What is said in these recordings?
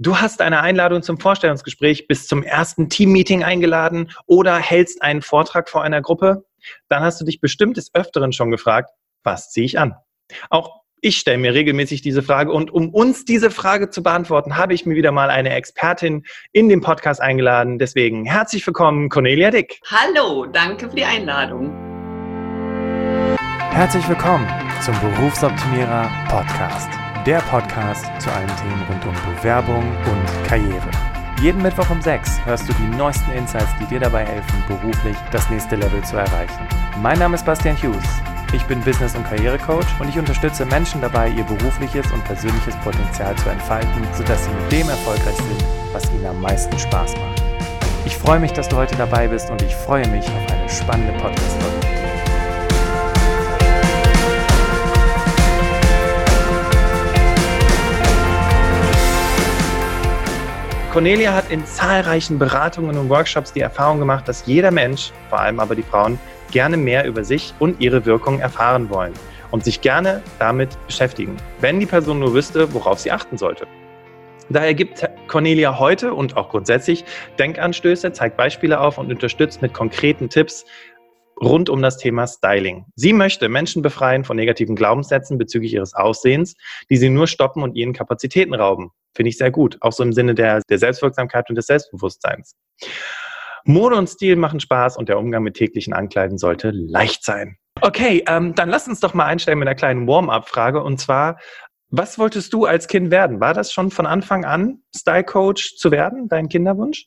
Du hast eine Einladung zum Vorstellungsgespräch bis zum ersten Teammeeting eingeladen oder hältst einen Vortrag vor einer Gruppe? Dann hast du dich bestimmt des Öfteren schon gefragt, was ziehe ich an? Auch ich stelle mir regelmäßig diese Frage und um uns diese Frage zu beantworten, habe ich mir wieder mal eine Expertin in den Podcast eingeladen. Deswegen herzlich willkommen, Cornelia Dick. Hallo, danke für die Einladung. Herzlich willkommen zum Berufsoptimierer Podcast der Podcast zu allen Themen rund um Bewerbung und Karriere. Jeden Mittwoch um 6 hörst du die neuesten Insights, die dir dabei helfen, beruflich das nächste Level zu erreichen. Mein Name ist Bastian Hughes. Ich bin Business- und Karrierecoach und ich unterstütze Menschen dabei, ihr berufliches und persönliches Potenzial zu entfalten, sodass sie mit dem erfolgreich sind, was ihnen am meisten Spaß macht. Ich freue mich, dass du heute dabei bist und ich freue mich auf eine spannende Podcast-Folge. Cornelia hat in zahlreichen Beratungen und Workshops die Erfahrung gemacht, dass jeder Mensch, vor allem aber die Frauen, gerne mehr über sich und ihre Wirkung erfahren wollen und sich gerne damit beschäftigen, wenn die Person nur wüsste, worauf sie achten sollte. Daher gibt Cornelia heute und auch grundsätzlich Denkanstöße, zeigt Beispiele auf und unterstützt mit konkreten Tipps rund um das Thema Styling. Sie möchte Menschen befreien von negativen Glaubenssätzen bezüglich ihres Aussehens, die sie nur stoppen und ihnen Kapazitäten rauben. Finde ich sehr gut. Auch so im Sinne der, der Selbstwirksamkeit und des Selbstbewusstseins. Mode und Stil machen Spaß und der Umgang mit täglichen Ankleiden sollte leicht sein. Okay, ähm, dann lass uns doch mal einsteigen mit einer kleinen Warm-up-Frage. Und zwar, was wolltest du als Kind werden? War das schon von Anfang an Style Coach zu werden, dein Kinderwunsch?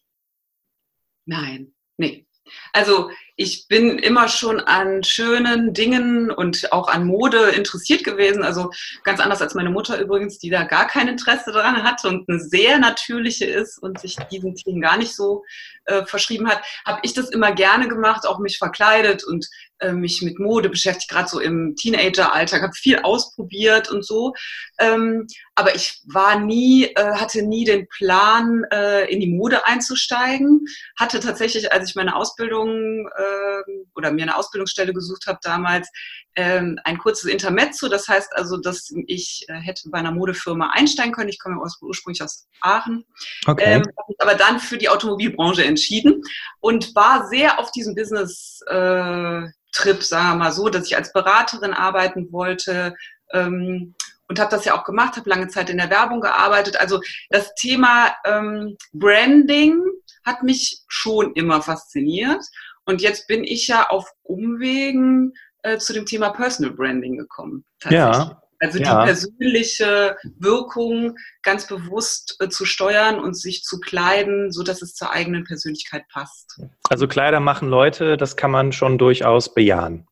Nein, nee. Also ich bin immer schon an schönen Dingen und auch an Mode interessiert gewesen. Also ganz anders als meine Mutter übrigens, die da gar kein Interesse daran hat und eine sehr natürliche ist und sich diesen Themen gar nicht so äh, verschrieben hat, habe ich das immer gerne gemacht, auch mich verkleidet und äh, mich mit Mode beschäftigt, gerade so im Teenager-Alter, habe viel ausprobiert und so. Ähm, aber ich war nie, äh, hatte nie den Plan, äh, in die Mode einzusteigen. Hatte tatsächlich, als ich meine Ausbildung äh, oder mir eine Ausbildungsstelle gesucht habe damals, ähm, ein kurzes Intermezzo. Das heißt also, dass ich äh, hätte bei einer Modefirma einsteigen können. Ich komme ursprünglich aus Aachen. Okay. Ähm, aber dann für die Automobilbranche entschieden und war sehr auf diesem Business äh, Trip, sagen wir mal so, dass ich als Beraterin arbeiten wollte. Ähm, und habe das ja auch gemacht, habe lange Zeit in der Werbung gearbeitet. Also das Thema ähm, Branding hat mich schon immer fasziniert. Und jetzt bin ich ja auf Umwegen äh, zu dem Thema Personal Branding gekommen. Ja. Also die ja. persönliche Wirkung ganz bewusst äh, zu steuern und sich zu kleiden, so dass es zur eigenen Persönlichkeit passt. Also Kleider machen Leute, das kann man schon durchaus bejahen.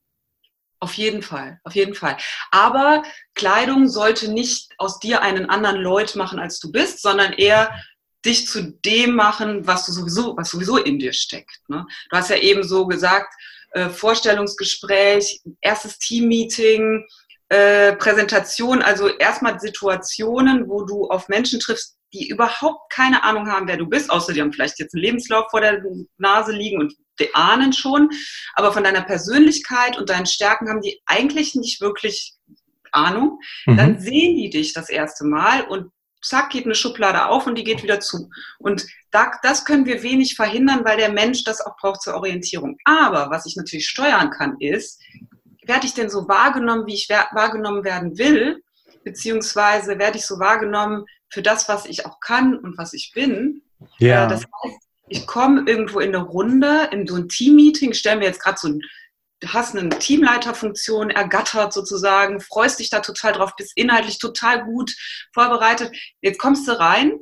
Auf jeden Fall, auf jeden Fall. Aber Kleidung sollte nicht aus dir einen anderen Leut machen, als du bist, sondern eher dich zu dem machen, was du sowieso, was sowieso in dir steckt. Ne? Du hast ja eben so gesagt, äh, Vorstellungsgespräch, erstes Teammeeting, äh, Präsentation, also erstmal Situationen, wo du auf Menschen triffst, die überhaupt keine Ahnung haben, wer du bist, außer die haben vielleicht jetzt einen Lebenslauf vor der Nase liegen und die ahnen schon, aber von deiner Persönlichkeit und deinen Stärken haben die eigentlich nicht wirklich Ahnung. Mhm. Dann sehen die dich das erste Mal und zack, geht eine Schublade auf und die geht wieder zu. Und da, das können wir wenig verhindern, weil der Mensch das auch braucht zur Orientierung. Aber was ich natürlich steuern kann, ist, werde ich denn so wahrgenommen, wie ich wahrgenommen werden will? Beziehungsweise werde ich so wahrgenommen für das, was ich auch kann und was ich bin? Ja. Äh, das heißt, ich komme irgendwo in eine Runde, in so ein Team-Meeting, stellen wir jetzt gerade so ein du hast eine Teamleiterfunktion ergattert sozusagen, freust dich da total drauf, bist inhaltlich total gut vorbereitet. Jetzt kommst du rein,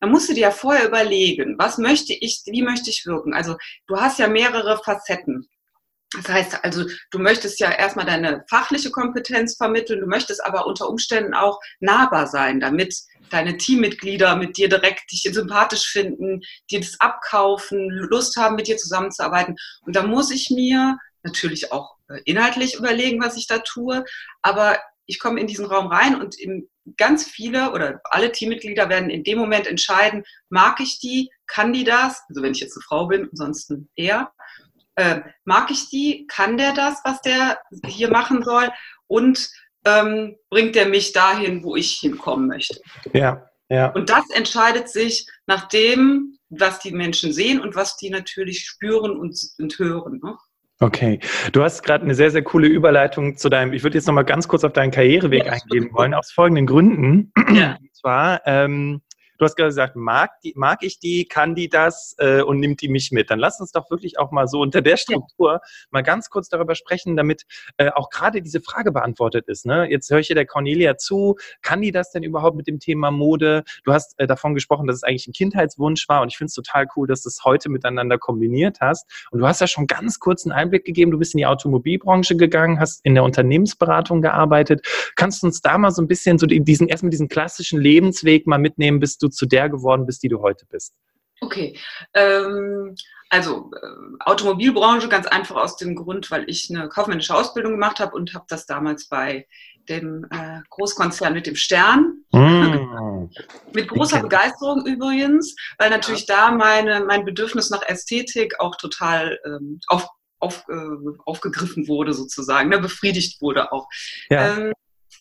dann musst du dir ja vorher überlegen, was möchte ich, wie möchte ich wirken? Also du hast ja mehrere Facetten. Das heißt also, du möchtest ja erstmal deine fachliche Kompetenz vermitteln, du möchtest aber unter Umständen auch nahbar sein, damit deine Teammitglieder mit dir direkt dich sympathisch finden, dir das abkaufen, Lust haben, mit dir zusammenzuarbeiten. Und da muss ich mir natürlich auch äh, inhaltlich überlegen, was ich da tue, aber ich komme in diesen Raum rein und ganz viele oder alle Teammitglieder werden in dem Moment entscheiden, mag ich die, kann die das, also wenn ich jetzt eine Frau bin, ansonsten eher, äh, mag ich die, kann der das, was der hier machen soll und ähm, bringt der mich dahin, wo ich hinkommen möchte. Ja, Ja. Und das entscheidet sich nach dem, was die Menschen sehen und was die natürlich spüren und, und hören. Ne? Okay, du hast gerade eine sehr, sehr coole Überleitung zu deinem, ich würde jetzt nochmal ganz kurz auf deinen Karriereweg ja, eingehen wollen, aus folgenden Gründen. Ja. Und zwar, ähm, Du hast gesagt, mag, die, mag ich die, kann die das äh, und nimmt die mich mit? Dann lass uns doch wirklich auch mal so unter der Struktur ja. mal ganz kurz darüber sprechen, damit äh, auch gerade diese Frage beantwortet ist. Ne? Jetzt höre ich hier der Cornelia zu. Kann die das denn überhaupt mit dem Thema Mode? Du hast äh, davon gesprochen, dass es eigentlich ein Kindheitswunsch war und ich finde es total cool, dass du es heute miteinander kombiniert hast. Und du hast ja schon ganz kurz einen Einblick gegeben. Du bist in die Automobilbranche gegangen, hast in der Unternehmensberatung gearbeitet. Kannst du uns da mal so ein bisschen so diesen erstmal diesen klassischen Lebensweg mal mitnehmen, bis du du zu der geworden bist, die du heute bist? Okay. Ähm, also äh, Automobilbranche ganz einfach aus dem Grund, weil ich eine kaufmännische Ausbildung gemacht habe und habe das damals bei dem äh, Großkonzern mit dem Stern. Mm. mit großer Begeisterung übrigens, weil natürlich da meine, mein Bedürfnis nach Ästhetik auch total ähm, auf, auf, äh, aufgegriffen wurde, sozusagen, ne, befriedigt wurde auch. Ja. Ähm,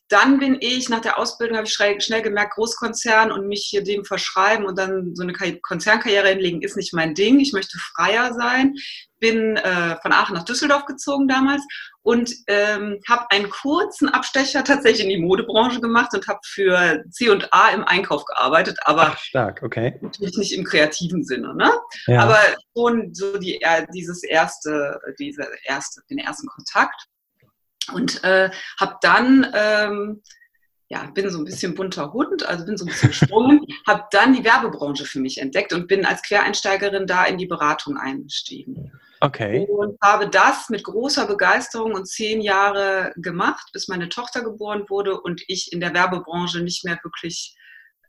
dann bin ich nach der Ausbildung, habe ich schnell gemerkt, Großkonzern und mich hier dem verschreiben und dann so eine Konzernkarriere hinlegen, ist nicht mein Ding. Ich möchte freier sein. Bin äh, von Aachen nach Düsseldorf gezogen damals und ähm, habe einen kurzen Abstecher tatsächlich in die Modebranche gemacht und habe für C&A im Einkauf gearbeitet, aber Ach, stark, okay. natürlich nicht im kreativen Sinne, ne? Ja. Aber schon so die, äh, dieses erste, diese erste, den ersten Kontakt. Und äh, habe dann, ähm, ja, bin so ein bisschen bunter Hund, also bin so ein bisschen gesprungen, habe dann die Werbebranche für mich entdeckt und bin als Quereinsteigerin da in die Beratung eingestiegen. Okay. Und habe das mit großer Begeisterung und zehn Jahre gemacht, bis meine Tochter geboren wurde und ich in der Werbebranche nicht mehr wirklich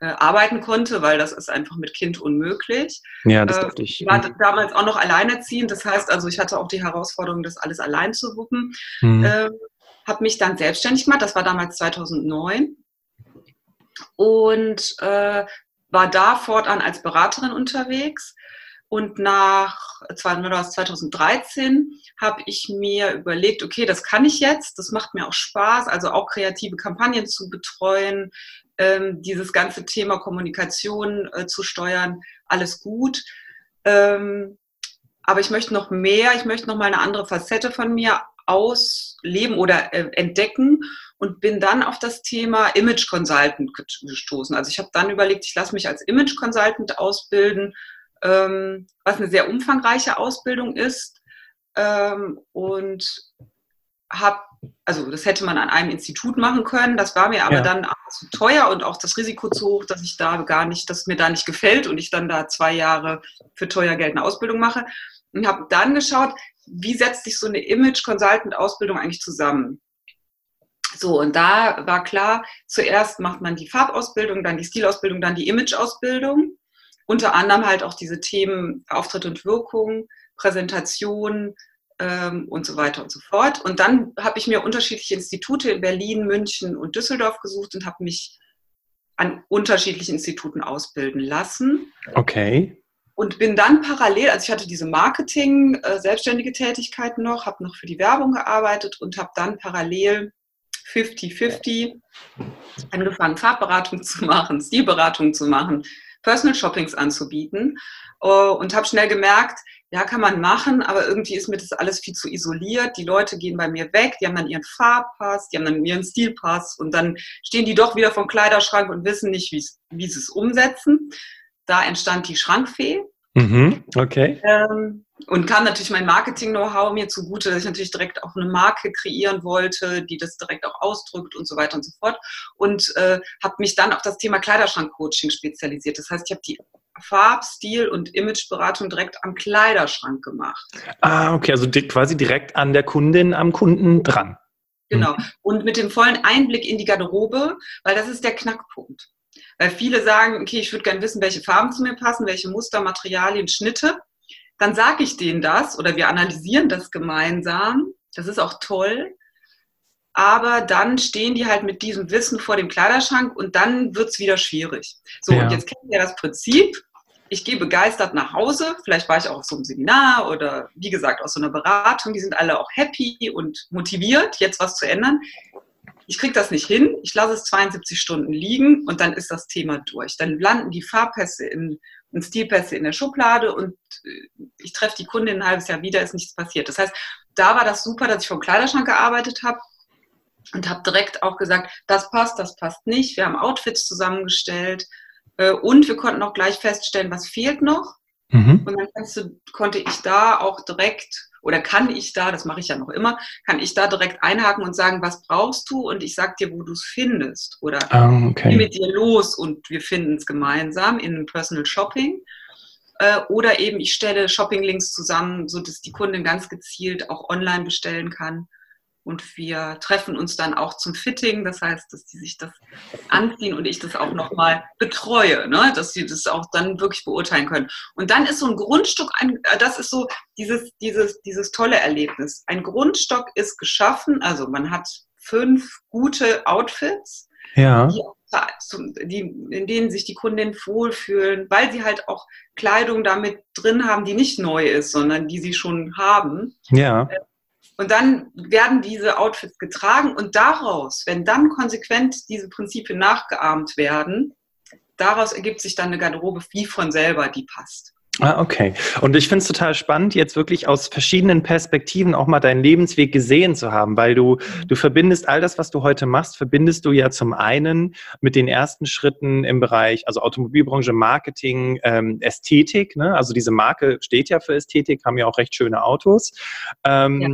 äh, arbeiten konnte, weil das ist einfach mit Kind unmöglich. Ja, das dachte ich. Ich war damals auch noch alleinerziehend, das heißt also, ich hatte auch die Herausforderung, das alles allein zu wuppen. Mhm. Ähm, habe mich dann selbstständig gemacht, das war damals 2009 und äh, war da fortan als Beraterin unterwegs. Und nach 2013 habe ich mir überlegt, okay, das kann ich jetzt, das macht mir auch Spaß, also auch kreative Kampagnen zu betreuen, ähm, dieses ganze Thema Kommunikation äh, zu steuern, alles gut. Ähm, aber ich möchte noch mehr, ich möchte noch mal eine andere Facette von mir ausleben oder äh, entdecken und bin dann auf das Thema Image Consultant gestoßen. Also ich habe dann überlegt, ich lasse mich als Image Consultant ausbilden, ähm, was eine sehr umfangreiche Ausbildung ist ähm, und habe also das hätte man an einem Institut machen können, das war mir aber ja. dann zu teuer und auch das Risiko zu hoch, dass ich da gar nicht, dass mir da nicht gefällt und ich dann da zwei Jahre für teuer Geld eine Ausbildung mache. Und habe dann geschaut, wie setzt sich so eine Image-Consultant-Ausbildung eigentlich zusammen? So, und da war klar, zuerst macht man die Farbausbildung, dann die Stilausbildung, dann die Image-Ausbildung. Unter anderem halt auch diese Themen Auftritt und Wirkung, Präsentation, ähm, und so weiter und so fort. Und dann habe ich mir unterschiedliche Institute in Berlin, München und Düsseldorf gesucht und habe mich an unterschiedlichen Instituten ausbilden lassen. Okay. Und bin dann parallel, also ich hatte diese Marketing, äh, selbstständige Tätigkeit noch, habe noch für die Werbung gearbeitet und habe dann parallel 50-50 angefangen, Farbberatung zu machen, Stilberatung zu machen, Personal Shoppings anzubieten uh, und habe schnell gemerkt, ja, kann man machen, aber irgendwie ist mir das alles viel zu isoliert. Die Leute gehen bei mir weg, die haben dann ihren Farbpass, die haben dann ihren Stilpass und dann stehen die doch wieder vom Kleiderschrank und wissen nicht, wie sie es umsetzen. Da entstand die Schrankfee. Mhm, okay. Ähm, und kam natürlich mein Marketing-Know-how mir zugute, dass ich natürlich direkt auch eine Marke kreieren wollte, die das direkt auch ausdrückt und so weiter und so fort. Und äh, habe mich dann auf das Thema Kleiderschrank-Coaching spezialisiert. Das heißt, ich habe die Farb-, Stil- und Imageberatung direkt am Kleiderschrank gemacht. Ah, okay, also quasi direkt an der Kundin, am Kunden dran. Genau. Mhm. Und mit dem vollen Einblick in die Garderobe, weil das ist der Knackpunkt. Weil viele sagen, okay, ich würde gerne wissen, welche Farben zu mir passen, welche Muster, Materialien, Schnitte. Dann sage ich denen das oder wir analysieren das gemeinsam. Das ist auch toll. Aber dann stehen die halt mit diesem Wissen vor dem Kleiderschrank und dann wird es wieder schwierig. So, ja. und jetzt kennen wir das Prinzip ich gehe begeistert nach Hause. Vielleicht war ich auch auf so einem Seminar oder wie gesagt aus so einer Beratung. Die sind alle auch happy und motiviert, jetzt was zu ändern. ich kriege das nicht hin, ich lasse es 72 Stunden liegen und dann ist das Thema durch. Dann landen die Farbpässe in, und Stilpässe in der Schublade und äh, ich treffe die Kundin ein halbes Jahr wieder, ist nichts passiert. Das heißt, da war das super, dass ich vom Kleiderschrank gearbeitet habe und habe direkt auch gesagt, das passt, das passt nicht. Wir haben Outfits zusammengestellt und wir konnten auch gleich feststellen, was fehlt noch. Mhm. Und dann du, konnte ich da auch direkt oder kann ich da, das mache ich ja noch immer, kann ich da direkt einhaken und sagen, was brauchst du und ich sag dir, wo du es findest. Oder oh, okay. geh mit dir los und wir finden es gemeinsam in einem Personal Shopping. Äh, oder eben ich stelle Shopping-Links zusammen, sodass die Kundin ganz gezielt auch online bestellen kann. Und wir treffen uns dann auch zum Fitting, das heißt, dass die sich das anziehen und ich das auch nochmal betreue, ne? dass sie das auch dann wirklich beurteilen können. Und dann ist so ein Grundstück, ein, äh, das ist so dieses, dieses, dieses tolle Erlebnis. Ein Grundstock ist geschaffen, also man hat fünf gute Outfits, ja. die, die, in denen sich die Kundinnen wohlfühlen, weil sie halt auch Kleidung damit drin haben, die nicht neu ist, sondern die sie schon haben. Ja. Und dann werden diese Outfits getragen und daraus, wenn dann konsequent diese Prinzipien nachgeahmt werden, daraus ergibt sich dann eine Garderobe wie von selber, die passt. Ah, okay. Und ich finde es total spannend, jetzt wirklich aus verschiedenen Perspektiven auch mal deinen Lebensweg gesehen zu haben, weil du, du verbindest all das, was du heute machst, verbindest du ja zum einen mit den ersten Schritten im Bereich, also Automobilbranche, Marketing, ähm, Ästhetik. Ne? Also diese Marke steht ja für Ästhetik, haben ja auch recht schöne Autos. Ähm, ja.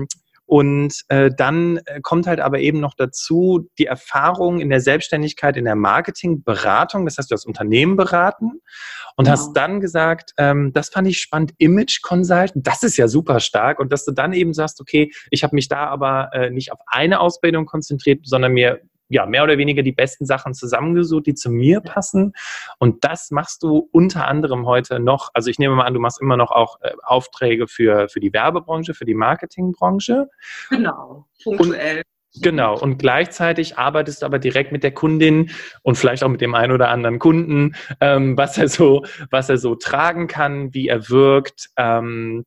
Und äh, dann äh, kommt halt aber eben noch dazu die Erfahrung in der Selbstständigkeit, in der Marketingberatung. Das heißt, du hast Unternehmen beraten und genau. hast dann gesagt, ähm, das fand ich spannend, Image Consultant, das ist ja super stark. Und dass du dann eben sagst, okay, ich habe mich da aber äh, nicht auf eine Ausbildung konzentriert, sondern mir ja, mehr oder weniger die besten Sachen zusammengesucht, die zu mir passen. Und das machst du unter anderem heute noch. Also ich nehme mal an, du machst immer noch auch äh, Aufträge für, für die Werbebranche, für die Marketingbranche. Genau, punktuell. Und Genau, und gleichzeitig arbeitest du aber direkt mit der Kundin und vielleicht auch mit dem einen oder anderen Kunden, ähm, was er so, was er so tragen kann, wie er wirkt. Ähm,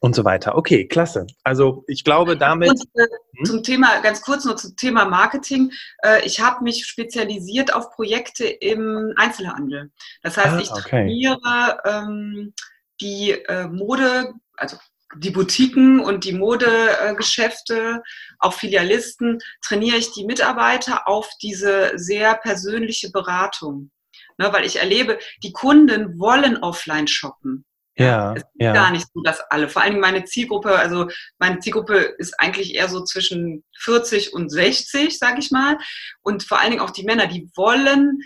und so weiter. Okay, klasse. Also ich glaube damit. Und, äh, hm? Zum Thema, ganz kurz nur zum Thema Marketing. Äh, ich habe mich spezialisiert auf Projekte im Einzelhandel. Das heißt, ah, ich trainiere ähm, die äh, Mode, also die Boutiquen und die Modegeschäfte, auch Filialisten, trainiere ich die Mitarbeiter auf diese sehr persönliche Beratung. Ne, weil ich erlebe, die Kunden wollen offline shoppen. Ja, es ist ja. gar nicht so, dass alle, vor allem meine Zielgruppe, also meine Zielgruppe ist eigentlich eher so zwischen 40 und 60, sag ich mal. Und vor allen Dingen auch die Männer, die wollen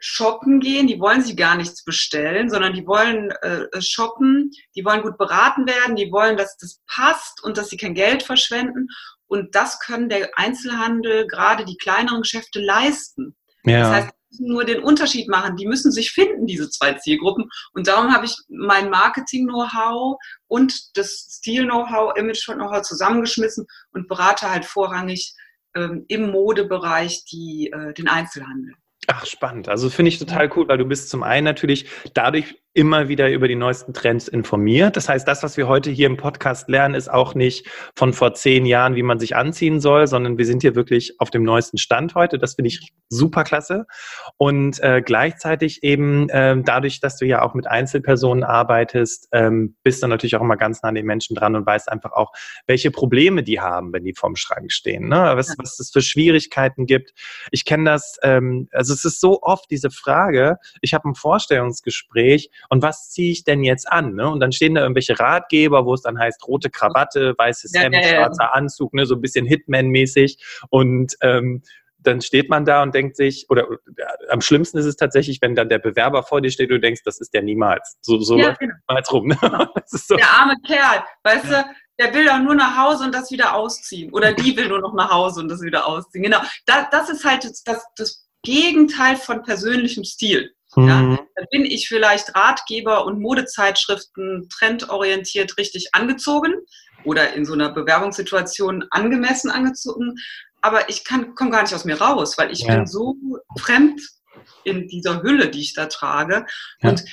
shoppen gehen, die wollen sie gar nichts bestellen, sondern die wollen äh, shoppen, die wollen gut beraten werden, die wollen, dass das passt und dass sie kein Geld verschwenden. Und das können der Einzelhandel, gerade die kleineren Geschäfte leisten. Ja. Das heißt, nur den Unterschied machen. Die müssen sich finden, diese zwei Zielgruppen. Und darum habe ich mein Marketing-Know-how und das Stil-Know-how, Image-Know-how zusammengeschmissen und berate halt vorrangig ähm, im Modebereich die, äh, den Einzelhandel. Ach, spannend. Also finde ich total cool, weil du bist zum einen natürlich dadurch immer wieder über die neuesten Trends informiert. Das heißt, das, was wir heute hier im Podcast lernen, ist auch nicht von vor zehn Jahren, wie man sich anziehen soll, sondern wir sind hier wirklich auf dem neuesten Stand heute. Das finde ich super klasse. Und äh, gleichzeitig eben äh, dadurch, dass du ja auch mit Einzelpersonen arbeitest, ähm, bist du natürlich auch immer ganz nah an den Menschen dran und weißt einfach auch, welche Probleme die haben, wenn die vorm Schrank stehen. Ne? Was, was es für Schwierigkeiten gibt. Ich kenne das, ähm, also es ist so oft diese Frage, ich habe ein Vorstellungsgespräch und was ziehe ich denn jetzt an? Ne? Und dann stehen da irgendwelche Ratgeber, wo es dann heißt, rote Krawatte, weißes Hemd, ja, ja, ja. schwarzer Anzug, ne? so ein bisschen Hitman-mäßig. Und ähm, dann steht man da und denkt sich, oder ja, am schlimmsten ist es tatsächlich, wenn dann der Bewerber vor dir steht und du denkst, das ist der niemals. So, so ja, genau. niemals rum. Ne? Genau. So. Der arme Kerl, weißt ja. du, der will doch nur nach Hause und das wieder ausziehen. Oder die will nur noch nach Hause und das wieder ausziehen. Genau. Das, das ist halt das, das Gegenteil von persönlichem Stil. Ja, mhm. dann bin ich vielleicht Ratgeber und Modezeitschriften trendorientiert richtig angezogen oder in so einer Bewerbungssituation angemessen angezogen, aber ich komme gar nicht aus mir raus, weil ich ja. bin so fremd in dieser Hülle, die ich da trage. Ja. Und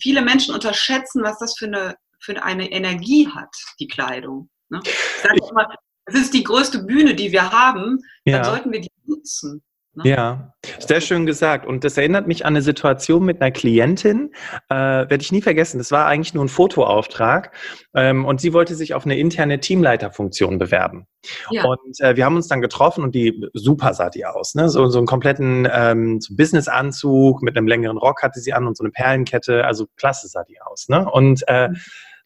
viele Menschen unterschätzen, was das für eine, für eine Energie hat, die Kleidung. Ne? Ich mal, Das ist die größte Bühne, die wir haben. Ja. Dann sollten wir die nutzen. Ne? Ja, sehr schön gesagt. Und das erinnert mich an eine Situation mit einer Klientin, äh, werde ich nie vergessen. Das war eigentlich nur ein Fotoauftrag ähm, und sie wollte sich auf eine interne Teamleiterfunktion bewerben. Ja. Und äh, wir haben uns dann getroffen und die, super sah die aus, ne? so, so einen kompletten ähm, so Businessanzug mit einem längeren Rock hatte sie an und so eine Perlenkette, also klasse sah die aus. Ne? Und äh, mhm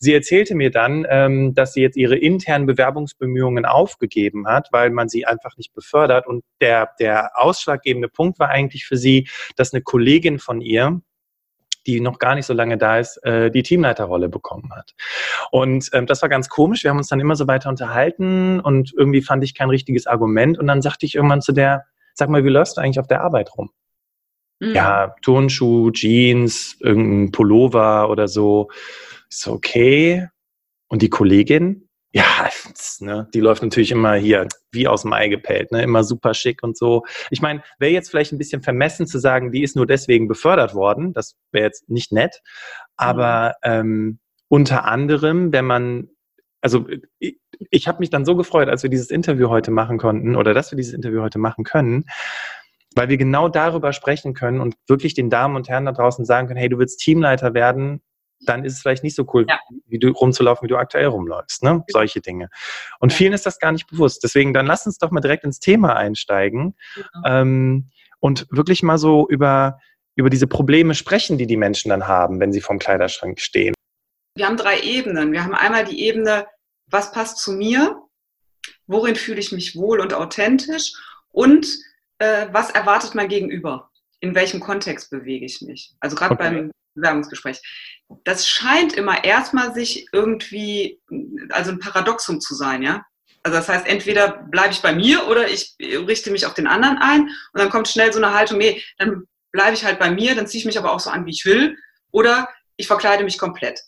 Sie erzählte mir dann, ähm, dass sie jetzt ihre internen Bewerbungsbemühungen aufgegeben hat, weil man sie einfach nicht befördert. Und der, der ausschlaggebende Punkt war eigentlich für sie, dass eine Kollegin von ihr, die noch gar nicht so lange da ist, äh, die Teamleiterrolle bekommen hat. Und ähm, das war ganz komisch. Wir haben uns dann immer so weiter unterhalten und irgendwie fand ich kein richtiges Argument. Und dann sagte ich irgendwann zu der, sag mal, wie läufst du eigentlich auf der Arbeit rum? Mhm. Ja, Turnschuh, Jeans, irgendein Pullover oder so. Ich so, okay. Und die Kollegin, ja, ne, die läuft natürlich immer hier wie aus dem Ei gepellt, ne, immer super schick und so. Ich meine, wäre jetzt vielleicht ein bisschen vermessen zu sagen, die ist nur deswegen befördert worden. Das wäre jetzt nicht nett. Aber mhm. ähm, unter anderem, wenn man, also ich, ich habe mich dann so gefreut, als wir dieses Interview heute machen konnten oder dass wir dieses Interview heute machen können, weil wir genau darüber sprechen können und wirklich den Damen und Herren da draußen sagen können, hey, du willst Teamleiter werden, dann ist es vielleicht nicht so cool, ja. wie du rumzulaufen, wie du aktuell rumläufst. Ne? Solche Dinge. Und vielen ist das gar nicht bewusst. Deswegen, dann lass uns doch mal direkt ins Thema einsteigen ja. ähm, und wirklich mal so über, über diese Probleme sprechen, die die Menschen dann haben, wenn sie vorm Kleiderschrank stehen. Wir haben drei Ebenen. Wir haben einmal die Ebene, was passt zu mir? Worin fühle ich mich wohl und authentisch? Und äh, was erwartet mein Gegenüber? In welchem Kontext bewege ich mich? Also gerade okay. beim Bewerbungsgespräch. Das scheint immer erstmal sich irgendwie, also ein Paradoxum zu sein, ja. Also das heißt, entweder bleibe ich bei mir oder ich richte mich auf den anderen ein und dann kommt schnell so eine Haltung, nee, dann bleibe ich halt bei mir, dann ziehe ich mich aber auch so an, wie ich will oder ich verkleide mich komplett.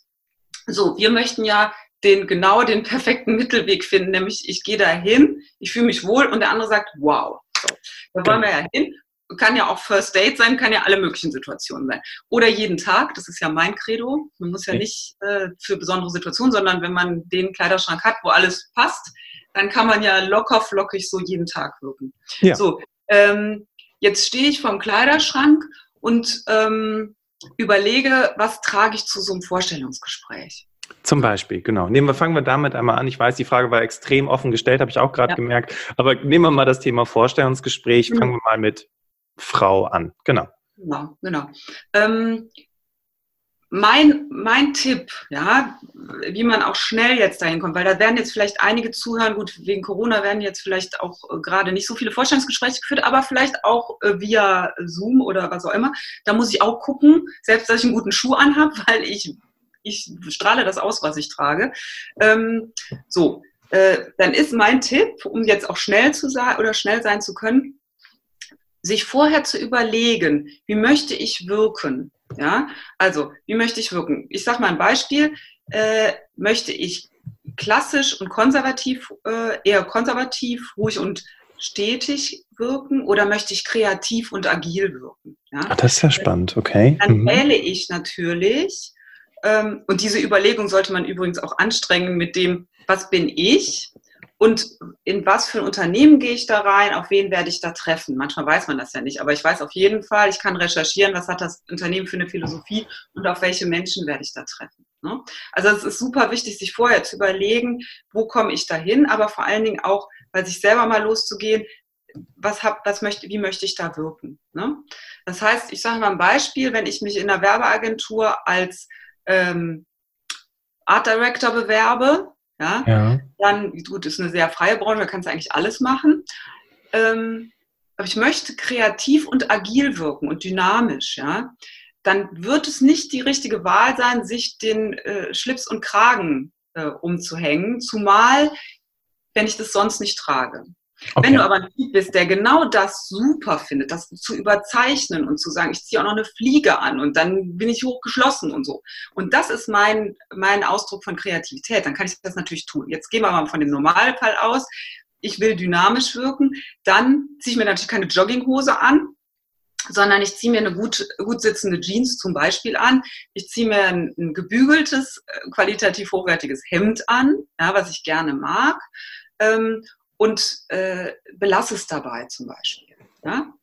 So, wir möchten ja den genau den perfekten Mittelweg finden, nämlich ich gehe da hin, ich fühle mich wohl und der andere sagt, wow. So, da wollen wir ja hin kann ja auch First Date sein, kann ja alle möglichen Situationen sein. Oder jeden Tag, das ist ja mein Credo. Man muss ja nicht äh, für besondere Situationen, sondern wenn man den Kleiderschrank hat, wo alles passt, dann kann man ja locker flockig so jeden Tag wirken. Ja. So, ähm, jetzt stehe ich vorm Kleiderschrank und ähm, überlege, was trage ich zu so einem Vorstellungsgespräch. Zum Beispiel, genau. Nehmen wir, fangen wir damit einmal an. Ich weiß, die Frage war extrem offen gestellt, habe ich auch gerade ja. gemerkt. Aber nehmen wir mal das Thema Vorstellungsgespräch. Mhm. Fangen wir mal mit Frau an. Genau. Genau, genau. Ähm, mein, mein Tipp, ja, wie man auch schnell jetzt dahin kommt, weil da werden jetzt vielleicht einige zuhören, gut, wegen Corona werden jetzt vielleicht auch äh, gerade nicht so viele Vorstellungsgespräche geführt, aber vielleicht auch äh, via Zoom oder was auch immer. Da muss ich auch gucken, selbst dass ich einen guten Schuh anhabe, weil ich, ich strahle das aus, was ich trage. Ähm, so, äh, dann ist mein Tipp, um jetzt auch schnell zu sein oder schnell sein zu können, sich vorher zu überlegen, wie möchte ich wirken? Ja, also wie möchte ich wirken? Ich sage mal ein Beispiel. Äh, möchte ich klassisch und konservativ, äh, eher konservativ, ruhig und stetig wirken oder möchte ich kreativ und agil wirken? Ja? Ach, das ist ja spannend, okay. Dann mhm. wähle ich natürlich, ähm, und diese Überlegung sollte man übrigens auch anstrengen mit dem, was bin ich? Und in was für ein Unternehmen gehe ich da rein, auf wen werde ich da treffen. Manchmal weiß man das ja nicht, aber ich weiß auf jeden Fall, ich kann recherchieren, was hat das Unternehmen für eine Philosophie und auf welche Menschen werde ich da treffen. Ne? Also es ist super wichtig, sich vorher zu überlegen, wo komme ich da hin, aber vor allen Dingen auch, bei sich selber mal loszugehen, was, hab, was möchte, wie möchte ich da wirken. Ne? Das heißt, ich sage mal ein Beispiel, wenn ich mich in einer Werbeagentur als ähm, Art Director bewerbe, ja? ja. Dann, gut, ist eine sehr freie Branche, da kannst du eigentlich alles machen. Ähm, aber ich möchte kreativ und agil wirken und dynamisch, ja. Dann wird es nicht die richtige Wahl sein, sich den äh, Schlips und Kragen äh, umzuhängen, zumal wenn ich das sonst nicht trage. Okay. Wenn du aber ein Typ bist, der genau das super findet, das zu überzeichnen und zu sagen, ich ziehe auch noch eine Fliege an und dann bin ich hochgeschlossen und so. Und das ist mein, mein Ausdruck von Kreativität. Dann kann ich das natürlich tun. Jetzt gehen wir mal von dem Normalfall aus. Ich will dynamisch wirken. Dann ziehe ich mir natürlich keine Jogginghose an, sondern ich ziehe mir eine gut, gut sitzende Jeans zum Beispiel an. Ich ziehe mir ein, ein gebügeltes, äh, qualitativ hochwertiges Hemd an, ja, was ich gerne mag ähm, und äh, belasse es dabei zum Beispiel. Ja?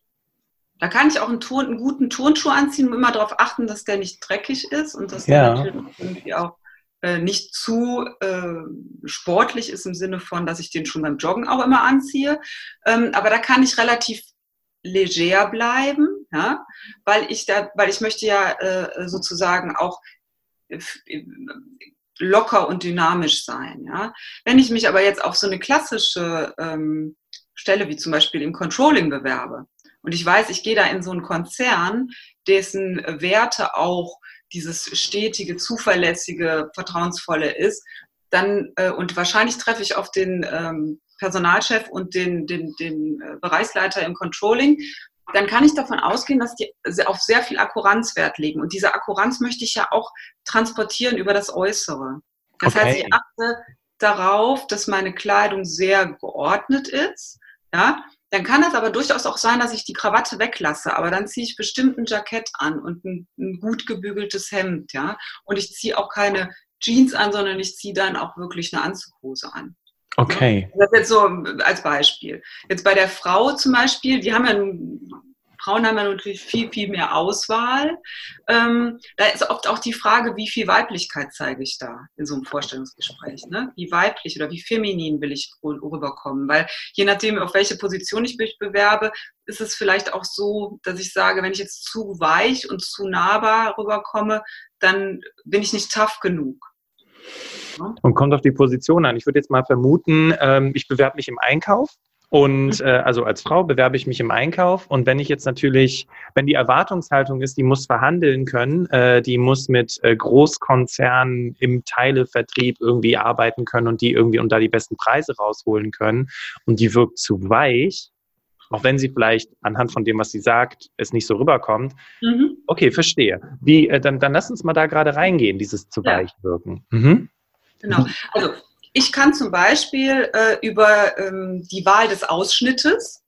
Da kann ich auch einen, Turn, einen guten Turnschuh anziehen und immer darauf achten, dass der nicht dreckig ist und dass ja. der natürlich irgendwie auch äh, nicht zu äh, sportlich ist im Sinne von, dass ich den schon beim Joggen auch immer anziehe. Ähm, aber da kann ich relativ leger bleiben, ja, weil ich da, weil ich möchte ja äh, sozusagen auch äh, locker und dynamisch sein. Ja. Wenn ich mich aber jetzt auf so eine klassische ähm, Stelle wie zum Beispiel im Controlling bewerbe und ich weiß, ich gehe da in so einen Konzern, dessen Werte auch dieses stetige, zuverlässige, vertrauensvolle ist, dann äh, und wahrscheinlich treffe ich auf den ähm, Personalchef und den, den, den äh, Bereichsleiter im Controlling, dann kann ich davon ausgehen, dass die auf sehr viel Akkuranz Wert legen. Und diese Akkuranz möchte ich ja auch transportieren über das Äußere. Das okay. heißt, ich achte darauf, dass meine Kleidung sehr geordnet ist. Ja, dann kann es aber durchaus auch sein, dass ich die Krawatte weglasse, aber dann ziehe ich bestimmt ein Jackett an und ein, ein gut gebügeltes Hemd, ja. Und ich ziehe auch keine Jeans an, sondern ich ziehe dann auch wirklich eine Anzughose an. Okay. Das ist jetzt so als Beispiel. Jetzt bei der Frau zum Beispiel, die haben ja nun, Frauen haben ja natürlich viel, viel mehr Auswahl. Ähm, da ist oft auch die Frage, wie viel Weiblichkeit zeige ich da in so einem Vorstellungsgespräch? Ne? Wie weiblich oder wie feminin will ich rüberkommen? Weil je nachdem, auf welche Position ich mich bewerbe, ist es vielleicht auch so, dass ich sage, wenn ich jetzt zu weich und zu nahbar rüberkomme, dann bin ich nicht tough genug. Und kommt auf die Position an. Ich würde jetzt mal vermuten, ähm, ich bewerbe mich im Einkauf. Und mhm. äh, also als Frau bewerbe ich mich im Einkauf. Und wenn ich jetzt natürlich, wenn die Erwartungshaltung ist, die muss verhandeln können, äh, die muss mit äh, Großkonzernen im Teilevertrieb irgendwie arbeiten können und die irgendwie und da die besten Preise rausholen können und die wirkt zu weich, auch wenn sie vielleicht anhand von dem, was sie sagt, es nicht so rüberkommt. Mhm. Okay, verstehe. Wie, äh, dann, dann lass uns mal da gerade reingehen, dieses zu weich wirken. Mhm. Genau. Also ich kann zum Beispiel äh, über ähm, die Wahl des Ausschnittes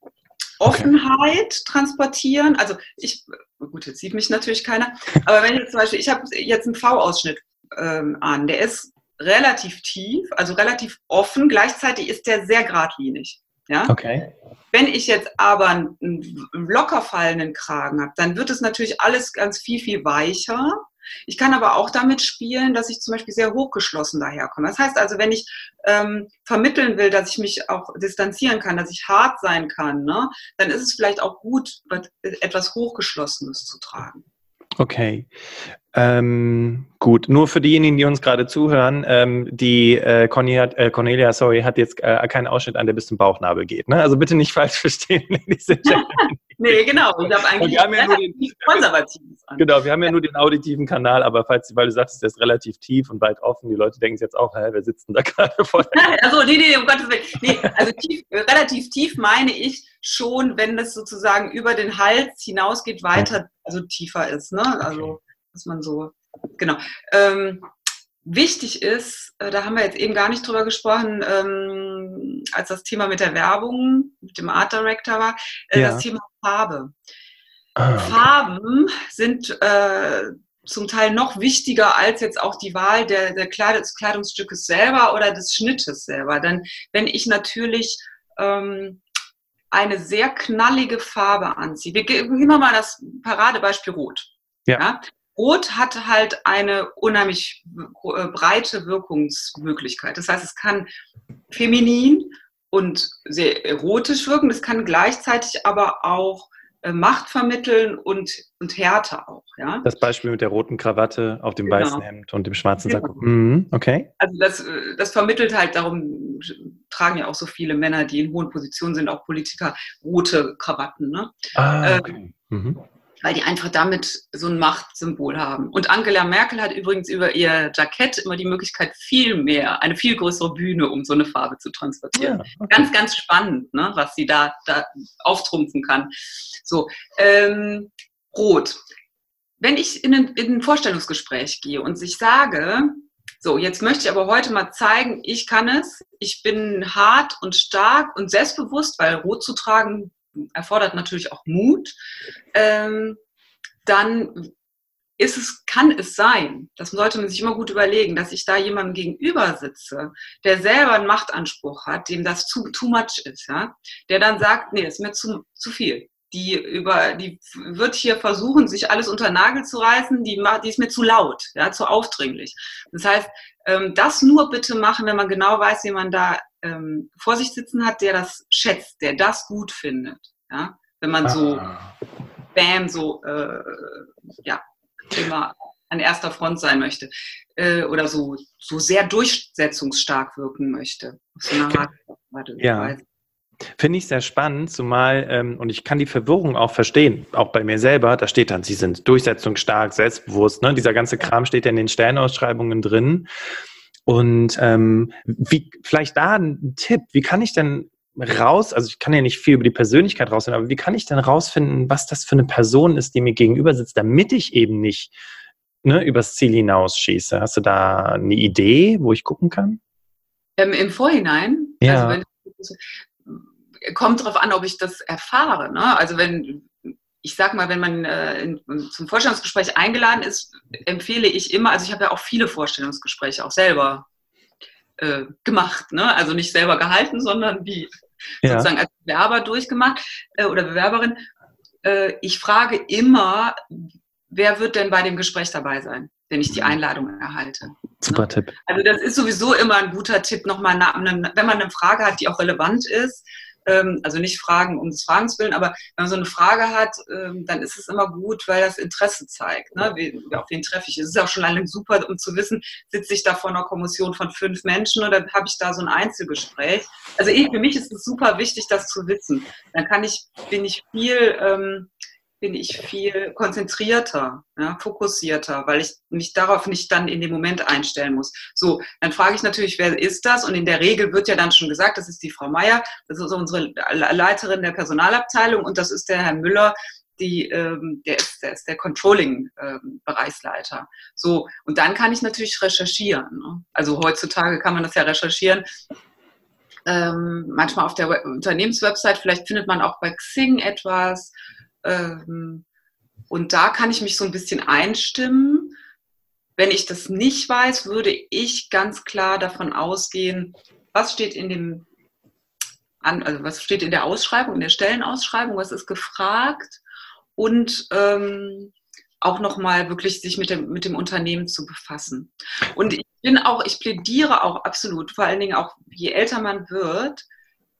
Offenheit okay. transportieren. Also ich, gut, jetzt sieht mich natürlich keiner, aber wenn ich zum Beispiel, ich habe jetzt einen V-Ausschnitt ähm, an, der ist relativ tief, also relativ offen, gleichzeitig ist der sehr geradlinig. Ja? Okay. Wenn ich jetzt aber einen locker fallenden Kragen habe, dann wird es natürlich alles ganz viel, viel weicher. Ich kann aber auch damit spielen, dass ich zum Beispiel sehr hochgeschlossen daherkomme. Das heißt also, wenn ich ähm, vermitteln will, dass ich mich auch distanzieren kann, dass ich hart sein kann, ne, dann ist es vielleicht auch gut, etwas Hochgeschlossenes zu tragen. Okay. Ähm, gut, nur für diejenigen, die uns gerade zuhören, ähm, die äh, Cornelia, äh, Cornelia, sorry, hat jetzt äh, keinen Ausschnitt an, der bis zum Bauchnabel geht. Ne? Also bitte nicht falsch verstehen. nee, genau. Ich habe eigentlich wir haben ja nur den, konservatives an. Genau, wir haben ja nur den auditiven Kanal, aber falls, weil du sagst, der ist relativ tief und weit offen, die Leute denken jetzt auch, hä, wer sitzt denn da gerade vor? also nee, nee, um Gottes Willen. Nee, also tief, relativ tief meine ich schon, wenn das sozusagen über den Hals hinausgeht, weiter, also tiefer ist. Ne? Also okay dass man so, genau. Ähm, wichtig ist, äh, da haben wir jetzt eben gar nicht drüber gesprochen, ähm, als das Thema mit der Werbung, mit dem Art Director war, äh, ja. das Thema Farbe. Ah, okay. Farben sind äh, zum Teil noch wichtiger als jetzt auch die Wahl der, der Kleid des Kleidungsstückes selber oder des Schnittes selber. Denn wenn ich natürlich ähm, eine sehr knallige Farbe anziehe, wir geben mal das Paradebeispiel Rot. Ja. ja. Rot hat halt eine unheimlich äh, breite Wirkungsmöglichkeit. Das heißt, es kann feminin und sehr erotisch wirken, es kann gleichzeitig aber auch äh, Macht vermitteln und, und Härte auch. Ja? Das Beispiel mit der roten Krawatte auf dem genau. weißen Hemd und dem schwarzen Sakko. Genau. Mhm, okay. Also das, äh, das vermittelt halt, darum tragen ja auch so viele Männer, die in hohen Positionen sind, auch Politiker, rote Krawatten. Ne? Ah, okay. Ähm, mhm weil die einfach damit so ein Machtsymbol haben. Und Angela Merkel hat übrigens über ihr Jackett immer die Möglichkeit, viel mehr, eine viel größere Bühne, um so eine Farbe zu transportieren. Ja, okay. Ganz, ganz spannend, ne, was sie da, da auftrumpfen kann. So, ähm, Rot. Wenn ich in ein, in ein Vorstellungsgespräch gehe und ich sage, so, jetzt möchte ich aber heute mal zeigen, ich kann es. Ich bin hart und stark und selbstbewusst, weil rot zu tragen erfordert natürlich auch Mut, ähm, dann ist es, kann es sein, das sollte man sich immer gut überlegen, dass ich da jemandem gegenüber sitze, der selber einen Machtanspruch hat, dem das zu too much ist, ja, der dann sagt, nee, ist mir zu, zu viel. Die über, die wird hier versuchen, sich alles unter Nagel zu reißen, die, die ist mir zu laut, ja, zu aufdringlich. Das heißt, ähm, das nur bitte machen, wenn man genau weiß, wie man da ähm, vor sich sitzen hat, der das schätzt, der das gut findet, ja. Wenn man so, ah. bam, so, äh, ja, immer an erster Front sein möchte äh, oder so, so sehr durchsetzungsstark wirken möchte. So ja. Finde ich sehr spannend, zumal, ähm, und ich kann die Verwirrung auch verstehen, auch bei mir selber, da steht dann, sie sind durchsetzungsstark, selbstbewusst, ne? dieser ganze Kram steht ja in den Stellenausschreibungen drin. Und ähm, wie, vielleicht da ein Tipp, wie kann ich denn raus, also ich kann ja nicht viel über die Persönlichkeit rausfinden, aber wie kann ich denn rausfinden, was das für eine Person ist, die mir gegenüber sitzt, damit ich eben nicht ne, übers Ziel hinausschieße? Hast du da eine Idee, wo ich gucken kann? Ähm, Im Vorhinein? Ja. Also wenn, kommt darauf an, ob ich das erfahre. Ne? Also wenn, ich sag mal, wenn man äh, in, zum Vorstellungsgespräch eingeladen ist, empfehle ich immer, also ich habe ja auch viele Vorstellungsgespräche auch selber äh, gemacht, ne? also nicht selber gehalten, sondern wie ja. sozusagen als Bewerber durchgemacht äh, oder Bewerberin. Äh, ich frage immer, wer wird denn bei dem Gespräch dabei sein, wenn ich die mhm. Einladung erhalte? Super ne? Tipp. Also das ist sowieso immer ein guter Tipp, nochmal, wenn man eine Frage hat, die auch relevant ist, also nicht Fragen um des Fragens willen, aber wenn man so eine Frage hat, ähm, dann ist es immer gut, weil das Interesse zeigt. Ne? Auf wen treffe ich? Es ist auch schon lange super, um zu wissen, sitze ich da vor einer Kommission von fünf Menschen oder habe ich da so ein Einzelgespräch? Also ich, für mich ist es super wichtig, das zu wissen. Dann kann ich, bin ich viel ähm, bin ich viel konzentrierter, ja, fokussierter, weil ich mich darauf nicht dann in dem Moment einstellen muss. So, dann frage ich natürlich, wer ist das? Und in der Regel wird ja dann schon gesagt, das ist die Frau Meier, das ist unsere Leiterin der Personalabteilung und das ist der Herr Müller, die, ähm, der ist der, ist der Controlling-Bereichsleiter. Ähm, so, und dann kann ich natürlich recherchieren. Ne? Also heutzutage kann man das ja recherchieren. Ähm, manchmal auf der Unternehmenswebsite, vielleicht findet man auch bei Xing etwas ähm, und da kann ich mich so ein bisschen einstimmen. Wenn ich das nicht weiß, würde ich ganz klar davon ausgehen, was steht in dem, also was steht in der Ausschreibung, in der Stellenausschreibung, was ist gefragt und ähm, auch nochmal wirklich sich mit dem, mit dem Unternehmen zu befassen. Und ich bin auch, ich plädiere auch absolut, vor allen Dingen auch, je älter man wird,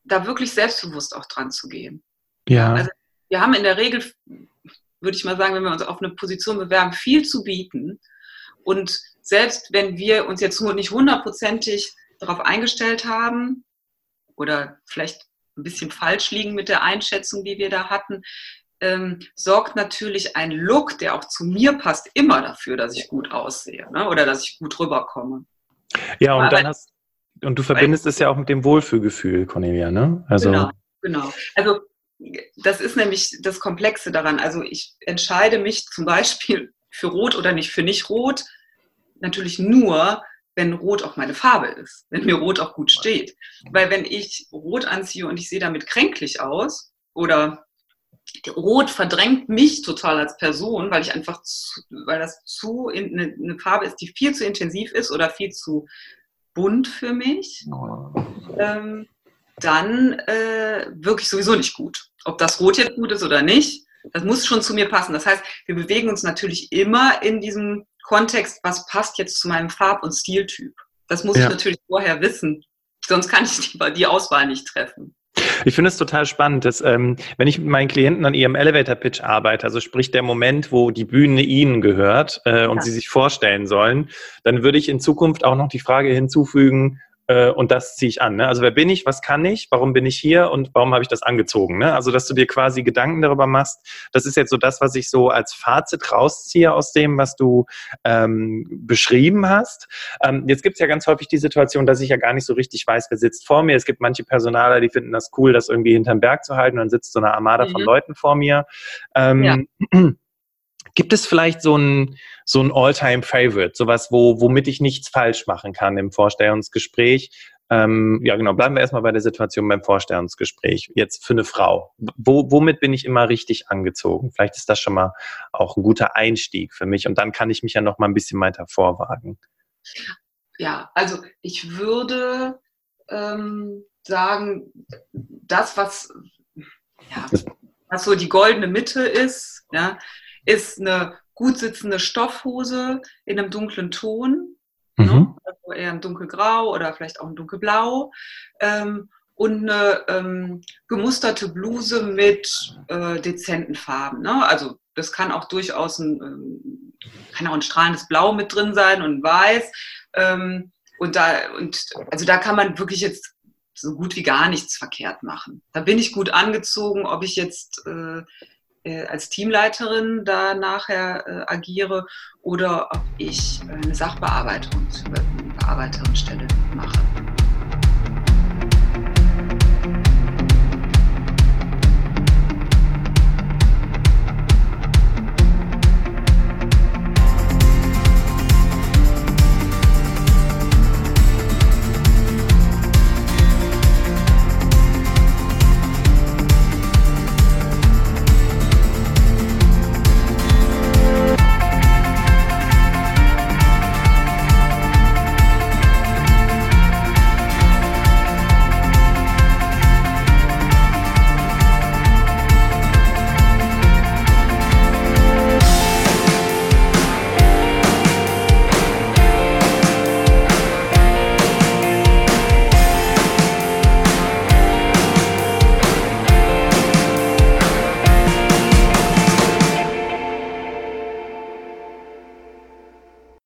da wirklich selbstbewusst auch dran zu gehen. Ja. Also wir haben in der Regel, würde ich mal sagen, wenn wir uns auf eine Position bewerben, viel zu bieten. Und selbst wenn wir uns jetzt nicht hundertprozentig darauf eingestellt haben oder vielleicht ein bisschen falsch liegen mit der Einschätzung, die wir da hatten, ähm, sorgt natürlich ein Look, der auch zu mir passt, immer dafür, dass ich gut aussehe ne? oder dass ich gut rüberkomme. Ja, und dann hast und du verbindest es ja auch mit dem Wohlfühlgefühl, Cornelia, ne? Also genau, genau. Also das ist nämlich das Komplexe daran. Also ich entscheide mich zum Beispiel für Rot oder nicht für nicht Rot, natürlich nur, wenn Rot auch meine Farbe ist, wenn mir Rot auch gut steht. Weil wenn ich Rot anziehe und ich sehe damit kränklich aus oder Rot verdrängt mich total als Person, weil ich einfach, zu, weil das zu eine, eine, Farbe ist, die viel zu intensiv ist oder viel zu bunt für mich. Ähm, dann äh, wirklich sowieso nicht gut. Ob das Rot jetzt gut ist oder nicht, das muss schon zu mir passen. Das heißt, wir bewegen uns natürlich immer in diesem Kontext, was passt jetzt zu meinem Farb- und Stiltyp. Das muss ja. ich natürlich vorher wissen. Sonst kann ich die, die Auswahl nicht treffen. Ich finde es total spannend, dass ähm, wenn ich mit meinen Klienten an ihrem Elevator Pitch arbeite, also sprich der Moment, wo die Bühne ihnen gehört äh, und ja. sie sich vorstellen sollen, dann würde ich in Zukunft auch noch die Frage hinzufügen, äh, und das ziehe ich an. Ne? Also wer bin ich, was kann ich, warum bin ich hier und warum habe ich das angezogen? Ne? Also dass du dir quasi Gedanken darüber machst, das ist jetzt so das, was ich so als Fazit rausziehe aus dem, was du ähm, beschrieben hast. Ähm, jetzt gibt es ja ganz häufig die Situation, dass ich ja gar nicht so richtig weiß, wer sitzt vor mir. Es gibt manche Personaler, die finden das cool, das irgendwie hinterm Berg zu halten und dann sitzt so eine Armada mhm. von Leuten vor mir. Ähm, ja. Gibt es vielleicht so ein, so ein All-Time-Favorite, sowas, wo, womit ich nichts falsch machen kann im Vorstellungsgespräch? Ähm, ja, genau. Bleiben wir erstmal bei der Situation beim Vorstellungsgespräch. Jetzt für eine Frau. Wo, womit bin ich immer richtig angezogen? Vielleicht ist das schon mal auch ein guter Einstieg für mich und dann kann ich mich ja noch mal ein bisschen weiter vorwagen. Ja, also ich würde ähm, sagen, das, was, ja, was so die goldene Mitte ist, ja, ist eine gut sitzende Stoffhose in einem dunklen Ton. Ne? Mhm. Ne? Also eher ein dunkelgrau oder vielleicht auch ein dunkelblau. Ähm, und eine ähm, gemusterte Bluse mit äh, dezenten Farben. Ne? Also das kann auch durchaus ein, ähm, kann auch ein strahlendes Blau mit drin sein und Weiß. Ähm, und da, und also da kann man wirklich jetzt so gut wie gar nichts verkehrt machen. Da bin ich gut angezogen, ob ich jetzt äh, äh, als Teamleiterin da nachher äh, agiere oder ob ich eine Sachbearbeitung, eine Bearbeiterin mache.